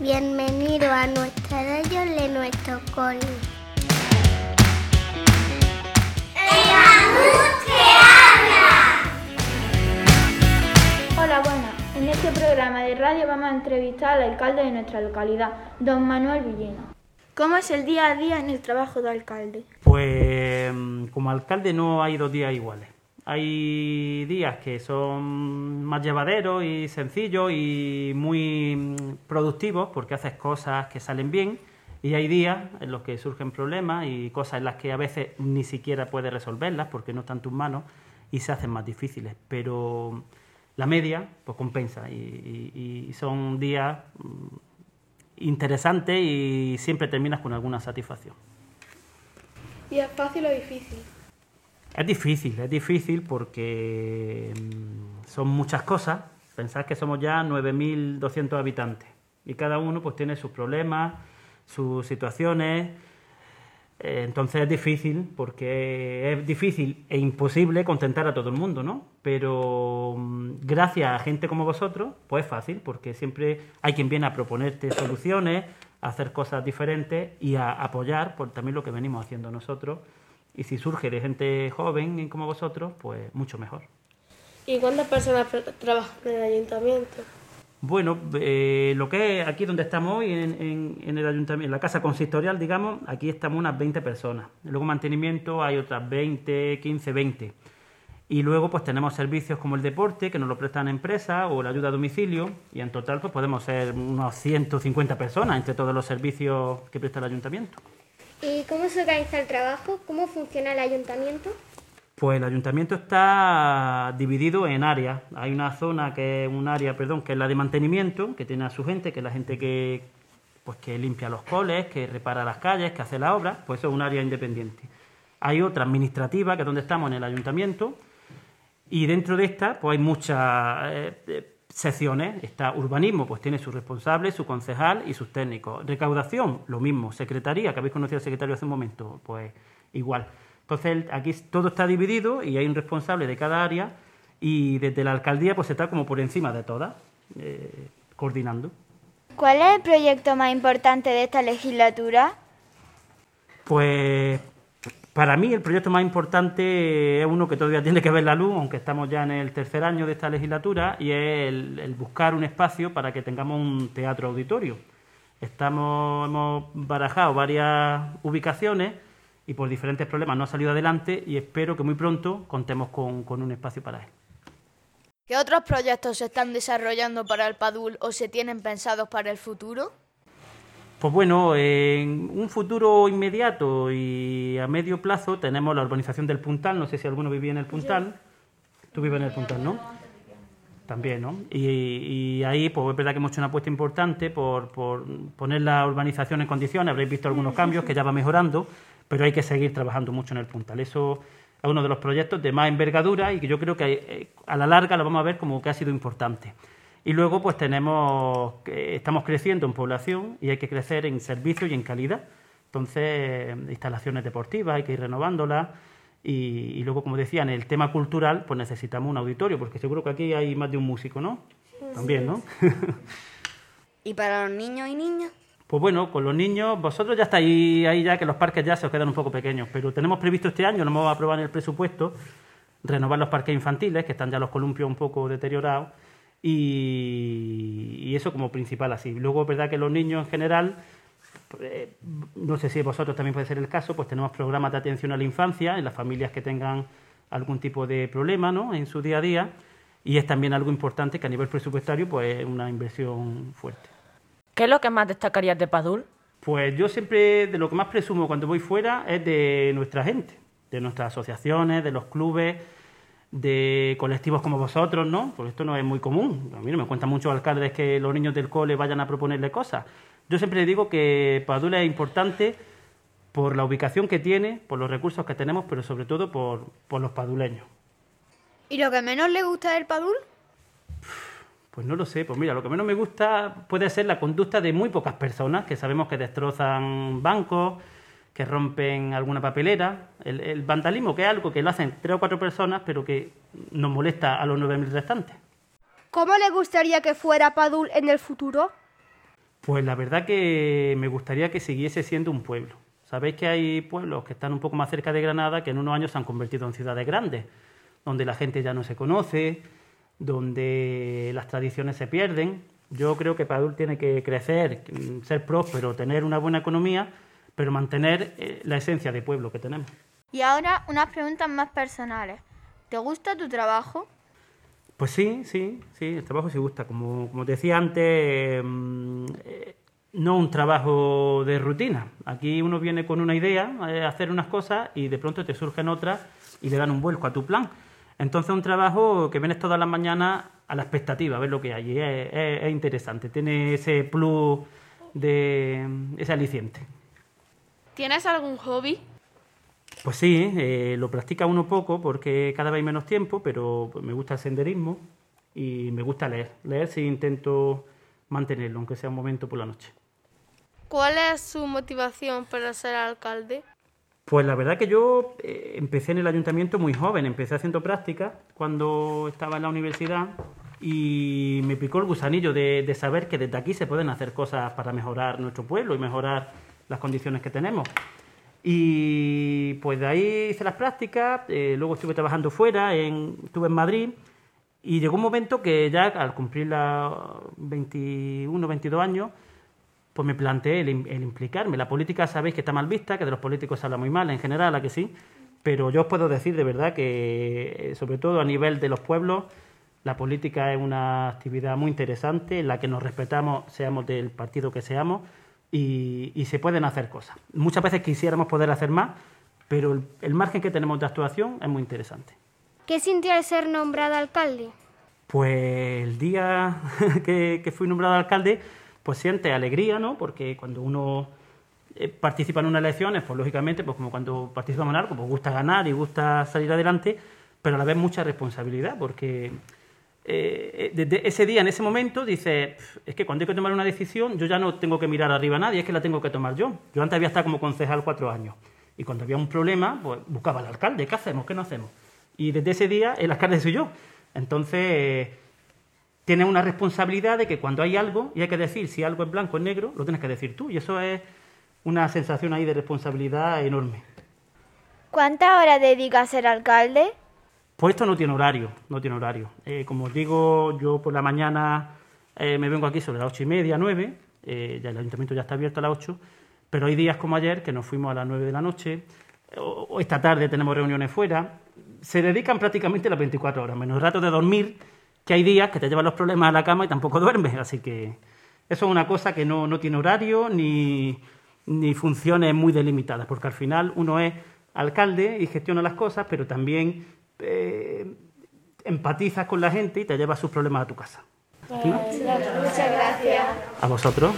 Bienvenido a nuestro radio de nuestro cole. Hola, buenas. En este programa de radio vamos a entrevistar al alcalde de nuestra localidad, don Manuel Villena. ¿Cómo es el día a día en el trabajo de alcalde? Pues como alcalde no hay dos días iguales. Hay días que son más llevaderos y sencillos y muy productivos porque haces cosas que salen bien y hay días en los que surgen problemas y cosas en las que a veces ni siquiera puedes resolverlas porque no están en tus manos y se hacen más difíciles. Pero la media pues compensa y, y- y son días mm, interesantes y siempre terminas con alguna satisfacción. ¿Y es fácil o difícil? Es difícil, es difícil porque mm, son muchas cosas. Pensad que somos ya 9.200 habitantes y cada uno pues tiene sus problemas, sus situaciones. Eh, Entonces es difícil porque es difícil e imposible contentar a todo el mundo, ¿no? Pero mm, gracias a gente como vosotros, pues es fácil porque siempre hay quien viene a proponerte soluciones, a hacer cosas diferentes y a apoyar por también lo que venimos haciendo nosotros. Y si surge de gente joven como vosotros, pues mucho mejor. ¿Y cuántas personas tra- trabajan en el ayuntamiento? Bueno, eh, lo que es aquí donde estamos hoy, en, en- en el ayuntamiento, en la casa consistorial, digamos, aquí estamos unas 20 personas. Luego mantenimiento hay otras 20, 15, 20. Y luego pues tenemos servicios como el deporte, que nos lo prestan empresas, o la ayuda a domicilio, y en total pues podemos ser unos 150 personas entre todos los servicios que presta el ayuntamiento. ¿Y cómo se organiza el trabajo? ¿Cómo funciona el ayuntamiento? Pues el ayuntamiento está dividido en áreas. Hay una zona que es un área, perdón, que es la de mantenimiento, que tiene a su gente, que es la gente que pues que limpia los coles, que repara las calles, que hace la obra, pues eso es un área independiente. Hay otra administrativa, que es donde estamos en el ayuntamiento, y dentro de esta pues hay muchas eh, eh, secciones. Está urbanismo, pues tiene su responsable, su concejal y sus técnicos. Recaudación, lo mismo. Secretaría, que habéis conocido al secretario hace un momento, pues igual. Entonces aquí todo está dividido y hay un responsable de cada área y desde la alcaldía pues está como por encima de todas, eh, coordinando. ¿Cuál es el proyecto más importante de esta legislatura? Pues para mí el proyecto más importante es uno que todavía tiene que ver la luz, aunque estamos ya en el tercer año de esta legislatura, y es el, buscar un espacio para que tengamos un teatro auditorio. Estamos, hemos barajado varias ubicaciones y por diferentes problemas no ha salido adelante y espero que muy pronto contemos con, con un espacio para él. ¿Qué otros proyectos se están desarrollando para el Padul o se tienen pensados para el futuro? Pues bueno, en un futuro inmediato y a medio plazo tenemos la urbanización del Puntal. No sé si alguno vivía en el Puntal. Tú vives en el Puntal, ¿no? También, ¿no? Y, y ahí, pues es verdad que hemos hecho una apuesta importante por, por poner la urbanización en condiciones. Habréis visto algunos cambios que ya va mejorando, pero hay que seguir trabajando mucho en el Puntal. Eso es uno de los proyectos de más envergadura y que yo creo que eh, a la larga lo vamos a ver como que ha sido importante. Y luego, pues tenemos, estamos creciendo en población y hay que crecer en servicio y en calidad. Entonces, instalaciones deportivas, hay que ir renovándolas. Y, y luego, como decía, en el tema cultural, pues necesitamos un auditorio, porque seguro que aquí hay más de un músico, ¿no? También, ¿no? ¿Y para los niños y niñas? Pues bueno, con los niños, vosotros ya estáis ahí ya que los parques ya se os quedan un poco pequeños, pero tenemos previsto este año, lo vamos a aprobar en el presupuesto, renovar los parques infantiles, que están ya los columpios un poco deteriorados, y, y eso como principal así. Luego es verdad que los niños en general, eh, no sé si vosotros también puede ser el caso, pues tenemos programas de atención a la infancia en las familias que tengan algún tipo de problema ¿no? en su día a día, y es también algo importante que a nivel presupuestario pues es una inversión fuerte. ¿Qué es lo que más destacarías de Padul? Pues yo siempre de lo que más presumo cuando voy fuera es de nuestra gente, de nuestras asociaciones, de los clubes, de colectivos como vosotros, ¿no? Porque esto no es muy común. A mí no me cuentan muchos alcaldes que los niños del cole vayan a proponerle cosas. Yo siempre digo que Padul es importante por la ubicación que tiene, por los recursos que tenemos, pero sobre todo por, por los paduleños. ¿Y lo que menos le gusta del Padul? Pues no lo sé, pues mira, lo que menos me gusta puede ser la conducta de muy pocas personas que sabemos que destrozan bancos, que rompen alguna papelera. El, el vandalismo, que es algo que lo hacen tres o cuatro personas, pero que nos molesta a los 9.000 restantes. ¿Cómo le gustaría que fuera Padul en el futuro? Pues la verdad que me gustaría que siguiese siendo un pueblo. Sabéis que hay pueblos que están un poco más cerca de Granada que en unos años se han convertido en ciudades grandes, donde la gente ya no se conoce, donde las tradiciones se pierden. Yo creo que Padul tiene que crecer, ser próspero, tener una buena economía, pero mantener eh, la esencia de pueblo que tenemos. Y ahora unas preguntas más personales. ¿Te gusta tu trabajo? Pues sí, sí, sí, el trabajo sí gusta. Como, como te decía antes, mm, eh, no un trabajo de rutina. Aquí uno viene con una idea, a hacer unas cosas y de pronto te surgen otras y le dan un vuelco a tu plan. Entonces un trabajo que vienes todas las mañanas a la expectativa, a ver lo que hay. Es, es interesante, tiene ese plus de ese aliciente. ¿Tienes algún hobby? Pues sí, eh, lo practica uno poco porque cada vez hay menos tiempo, pero me gusta el senderismo y me gusta leer. Leer sí intento mantenerlo, aunque sea un momento por la noche. ¿Cuál es su motivación para ser alcalde? Pues la verdad que yo eh, empecé en el ayuntamiento muy joven, empecé haciendo prácticas cuando estaba en la universidad y me picó el gusanillo de, de saber que desde aquí se pueden hacer cosas para mejorar nuestro pueblo y mejorar las condiciones que tenemos. Y pues de ahí hice las prácticas, eh, luego estuve trabajando fuera, en, estuve en Madrid y llegó un momento que ya al cumplir los 21, 22 años, pues me planteé el, el, implicarme. La política sabéis que está mal vista, que de los políticos se habla muy mal en general, a que sí, pero yo os puedo decir de verdad que, eh, sobre todo a nivel de los pueblos, la política es una actividad muy interesante en la que nos respetamos, seamos del partido que seamos y, se pueden hacer cosas. Muchas veces quisiéramos poder hacer más, pero el, margen que tenemos de actuación es muy interesante. ¿Qué sintió al ser nombrado alcalde? Pues el día que, fui nombrado alcalde, pues siente alegría, ¿no? Porque cuando uno eh, participa en unas elecciones, pues lógicamente, pues como cuando participa en algo, pues gusta ganar y gusta salir adelante, pero a la vez mucha responsabilidad, porque eh, desde ese día, en ese momento, dice, es que cuando hay que tomar una decisión, yo ya no tengo que mirar arriba a nadie, es que la tengo que tomar yo. Yo antes había estado como concejal cuatro años. Y cuando había un problema, pues buscaba al alcalde, ¿qué hacemos? ¿Qué no hacemos? Y desde ese día, el alcalde soy yo. Entonces, tiene una responsabilidad de que cuando hay algo, y hay que decir si algo es blanco o es negro, lo tienes que decir tú. Y eso es una sensación ahí de responsabilidad enorme. ¿Cuántas horas dedica a ser alcalde? Pues esto no tiene horario, no tiene horario. Eh, como os digo, yo por la mañana eh, me vengo aquí sobre las ocho y media, nueve, eh, ya el ayuntamiento ya está abierto a las ocho, pero hay días como ayer que nos fuimos a las nueve de la noche, o, esta tarde tenemos reuniones fuera, se dedican prácticamente las 24 horas, menos rato de dormir, que hay días que te llevan los problemas a la cama y tampoco duermes, así que eso es una cosa que no, no tiene horario ni, ni funciones muy delimitadas, porque al final uno es alcalde y gestiona las cosas, pero también empatizas con la gente y te llevas sus problemas a tu casa. Muchas gracias. A vosotros.